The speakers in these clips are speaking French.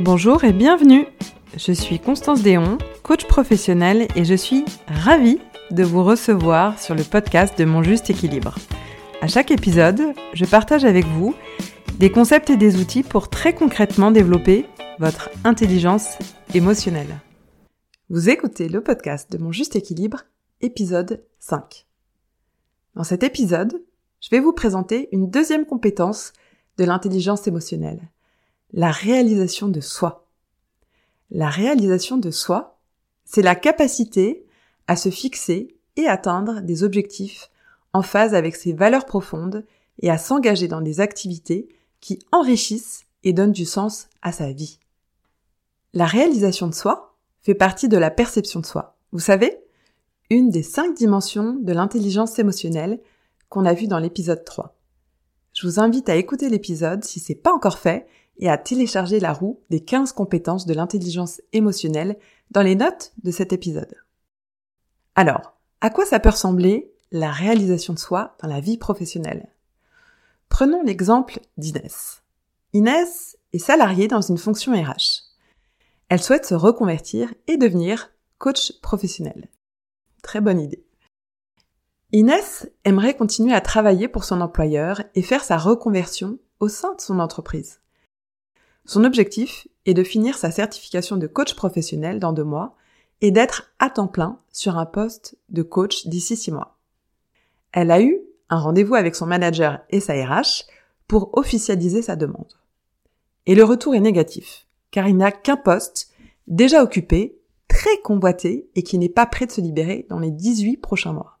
Bonjour et bienvenue. Je suis Constance Déon, coach professionnelle et je suis ravie de vous recevoir sur le podcast de Mon Juste Équilibre. À chaque épisode, je partage avec vous des concepts et des outils pour très concrètement développer votre intelligence émotionnelle. Vous écoutez le podcast de Mon Juste Équilibre, épisode 5. Dans cet épisode, je vais vous présenter une deuxième compétence de l'intelligence émotionnelle, la réalisation de soi. La réalisation de soi, c'est la capacité à se fixer et atteindre des objectifs en phase avec ses valeurs profondes et à s'engager dans des activités qui enrichissent et donnent du sens à sa vie. La réalisation de soi fait partie de la perception de soi. Vous savez, une des cinq dimensions de l'intelligence émotionnelle qu'on a vu dans l'épisode 3. Je vous invite à écouter l'épisode si c'est pas encore fait et à télécharger la roue des 15 compétences de l'intelligence émotionnelle dans les notes de cet épisode. Alors, à quoi ça peut ressembler la réalisation de soi dans la vie professionnelle? Prenons l'exemple d'Inès. Inès est salariée dans une fonction RH. Elle souhaite se reconvertir et devenir coach professionnel. Très bonne idée. Inès aimerait continuer à travailler pour son employeur et faire sa reconversion au sein de son entreprise. Son objectif est de finir sa certification de coach professionnel dans deux mois et d'être à temps plein sur un poste de coach d'ici six mois. Elle a eu un rendez-vous avec son manager et sa RH pour officialiser sa demande. Et le retour est négatif, car il n'a qu'un poste déjà occupé, très convoité et qui n'est pas prêt de se libérer dans les 18 prochains mois.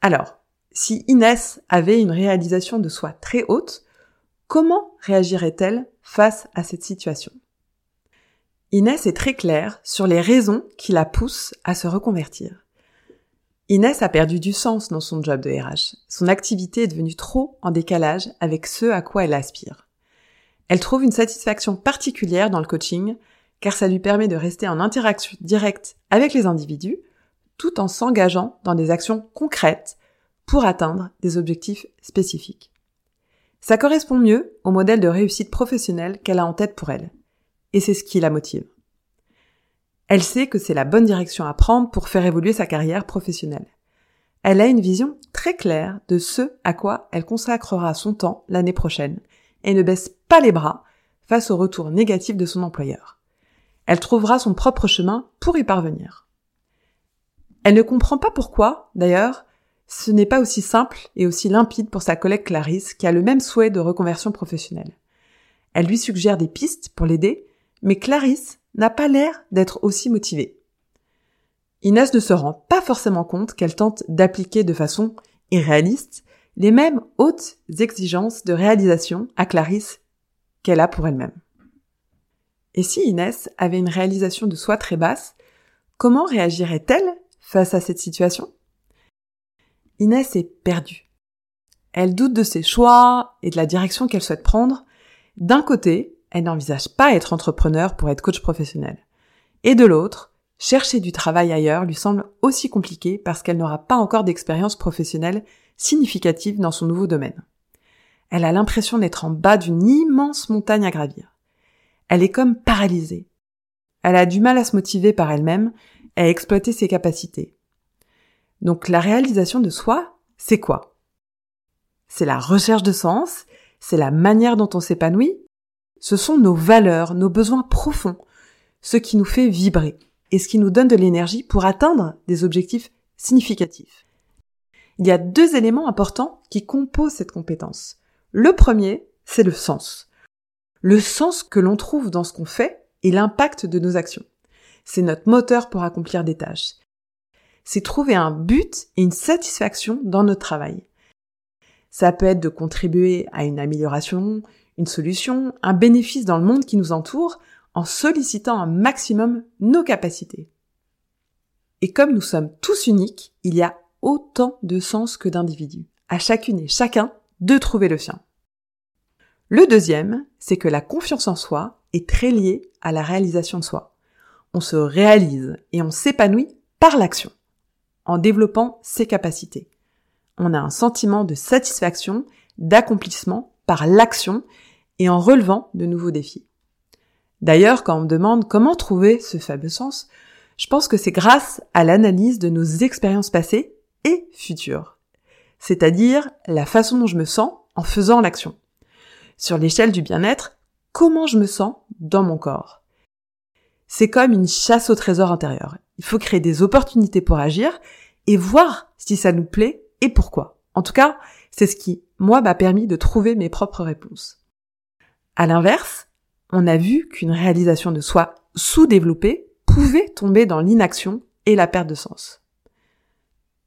Alors, si Inès avait une réalisation de soi très haute, comment réagirait-elle face à cette situation? Inès est très claire sur les raisons qui la poussent à se reconvertir. Inès a perdu du sens dans son job de RH. Son activité est devenue trop en décalage avec ce à quoi elle aspire. Elle trouve une satisfaction particulière dans le coaching car ça lui permet de rester en interaction directe avec les individus tout en s'engageant dans des actions concrètes pour atteindre des objectifs spécifiques. Ça correspond mieux au modèle de réussite professionnelle qu'elle a en tête pour elle. Et c'est ce qui la motive. Elle sait que c'est la bonne direction à prendre pour faire évoluer sa carrière professionnelle. Elle a une vision très claire de ce à quoi elle consacrera son temps l'année prochaine et ne baisse pas les bras face au retour négatif de son employeur. Elle trouvera son propre chemin pour y parvenir. Elle ne comprend pas pourquoi, d'ailleurs, ce n'est pas aussi simple et aussi limpide pour sa collègue Clarisse qui a le même souhait de reconversion professionnelle. Elle lui suggère des pistes pour l'aider, mais Clarisse n'a pas l'air d'être aussi motivée. Inès ne se rend pas forcément compte qu'elle tente d'appliquer de façon irréaliste les mêmes hautes exigences de réalisation à Clarisse qu'elle a pour elle-même. Et si Inès avait une réalisation de soi très basse, comment réagirait-elle face à cette situation? Inès est perdue. Elle doute de ses choix et de la direction qu'elle souhaite prendre. D'un côté, elle n'envisage pas être entrepreneur pour être coach professionnel. Et de l'autre, chercher du travail ailleurs lui semble aussi compliqué parce qu'elle n'aura pas encore d'expérience professionnelle significative dans son nouveau domaine. Elle a l'impression d'être en bas d'une immense montagne à gravir. Elle est comme paralysée. Elle a du mal à se motiver par elle-même et à exploiter ses capacités. Donc la réalisation de soi, c'est quoi? C'est la recherche de sens, c'est la manière dont on s'épanouit, ce sont nos valeurs, nos besoins profonds, ce qui nous fait vibrer et ce qui nous donne de l'énergie pour atteindre des objectifs significatifs. Il y a deux éléments importants qui composent cette compétence. Le premier, c'est le sens. Le sens que l'on trouve dans ce qu'on fait et l'impact de nos actions. C'est notre moteur pour accomplir des tâches c'est trouver un but et une satisfaction dans notre travail. Ça peut être de contribuer à une amélioration, une solution, un bénéfice dans le monde qui nous entoure en sollicitant un maximum nos capacités. Et comme nous sommes tous uniques, il y a autant de sens que d'individus. À chacune et chacun de trouver le sien. Le deuxième, c'est que la confiance en soi est très liée à la réalisation de soi. On se réalise et on s'épanouit par l'action en développant ses capacités. On a un sentiment de satisfaction, d'accomplissement par l'action et en relevant de nouveaux défis. D'ailleurs, quand on me demande comment trouver ce fameux sens, je pense que c'est grâce à l'analyse de nos expériences passées et futures. C'est-à-dire la façon dont je me sens en faisant l'action. Sur l'échelle du bien-être, comment je me sens dans mon corps. C'est comme une chasse au trésor intérieur. Il faut créer des opportunités pour agir et voir si ça nous plaît et pourquoi. En tout cas, c'est ce qui, moi, m'a permis de trouver mes propres réponses. À l'inverse, on a vu qu'une réalisation de soi sous-développée pouvait tomber dans l'inaction et la perte de sens.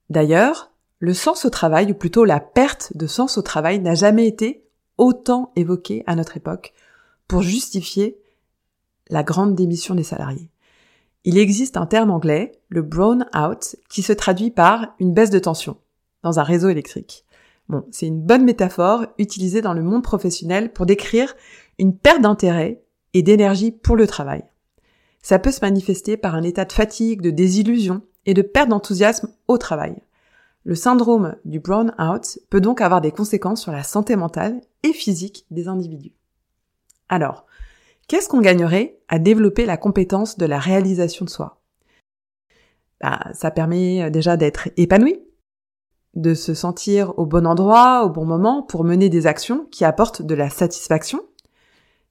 D'ailleurs, le sens au travail, ou plutôt la perte de sens au travail, n'a jamais été autant évoqué à notre époque pour justifier la grande démission des salariés. Il existe un terme anglais, le brown out, qui se traduit par une baisse de tension dans un réseau électrique. Bon, c'est une bonne métaphore utilisée dans le monde professionnel pour décrire une perte d'intérêt et d'énergie pour le travail. Ça peut se manifester par un état de fatigue, de désillusion et de perte d'enthousiasme au travail. Le syndrome du brown out peut donc avoir des conséquences sur la santé mentale et physique des individus. Alors, Qu'est-ce qu'on gagnerait à développer la compétence de la réalisation de soi? Bah, Ça permet euh, déjà d'être épanoui, de se sentir au bon endroit, au bon moment pour mener des actions qui apportent de la satisfaction.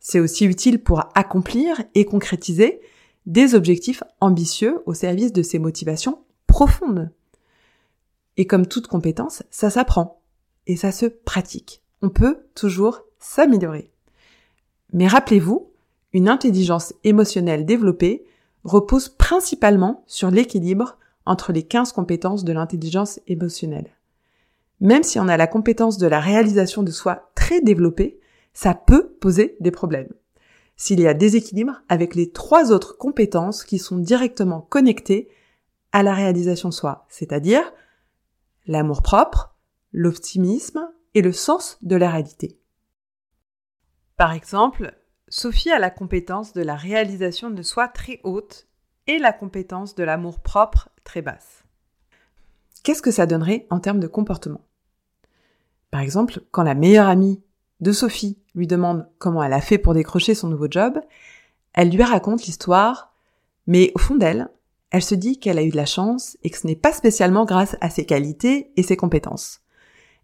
C'est aussi utile pour accomplir et concrétiser des objectifs ambitieux au service de ses motivations profondes. Et comme toute compétence, ça s'apprend et ça se pratique. On peut toujours s'améliorer. Mais rappelez-vous, une intelligence émotionnelle développée repose principalement sur l'équilibre entre les 15 compétences de l'intelligence émotionnelle. Même si on a la compétence de la réalisation de soi très développée, ça peut poser des problèmes. S'il y a déséquilibre avec les trois autres compétences qui sont directement connectées à la réalisation de soi, c'est-à-dire l'amour propre, l'optimisme et le sens de la réalité. Par exemple, Sophie a la compétence de la réalisation de soi très haute et la compétence de l'amour propre très basse. Qu'est-ce que ça donnerait en termes de comportement? Par exemple, quand la meilleure amie de Sophie lui demande comment elle a fait pour décrocher son nouveau job, elle lui raconte l'histoire, mais au fond d'elle, elle se dit qu'elle a eu de la chance et que ce n'est pas spécialement grâce à ses qualités et ses compétences.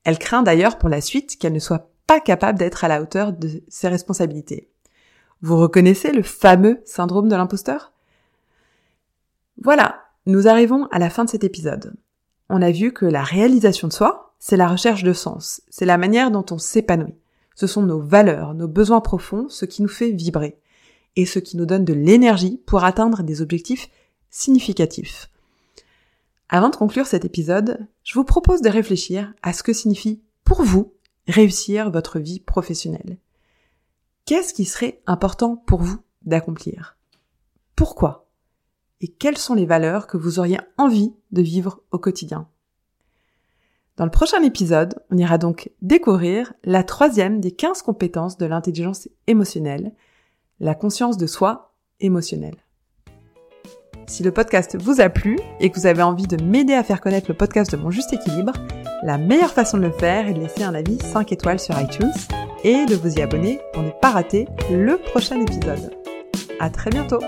Elle craint d'ailleurs pour la suite qu'elle ne soit pas capable d'être à la hauteur de ses responsabilités. Vous reconnaissez le fameux syndrome de l'imposteur? Voilà, nous arrivons à la fin de cet épisode. On a vu que la réalisation de soi, c'est la recherche de sens, c'est la manière dont on s'épanouit. Ce sont nos valeurs, nos besoins profonds, ce qui nous fait vibrer, et ce qui nous donne de l'énergie pour atteindre des objectifs significatifs. Avant de conclure cet épisode, je vous propose de réfléchir à ce que signifie pour vous réussir votre vie professionnelle qu'est-ce qui serait important pour vous d'accomplir? Pourquoi? Et quelles sont les valeurs que vous auriez envie de vivre au quotidien? Dans le prochain épisode, on ira donc découvrir la troisième des 15 compétences de l'intelligence émotionnelle, la conscience de soi émotionnelle. Si le podcast vous a plu et que vous avez envie de m'aider à faire connaître le podcast de Mon Juste Équilibre, la meilleure façon de le faire est de laisser un avis 5 étoiles sur iTunes et de vous y abonner pour ne pas rater le prochain épisode. À très bientôt!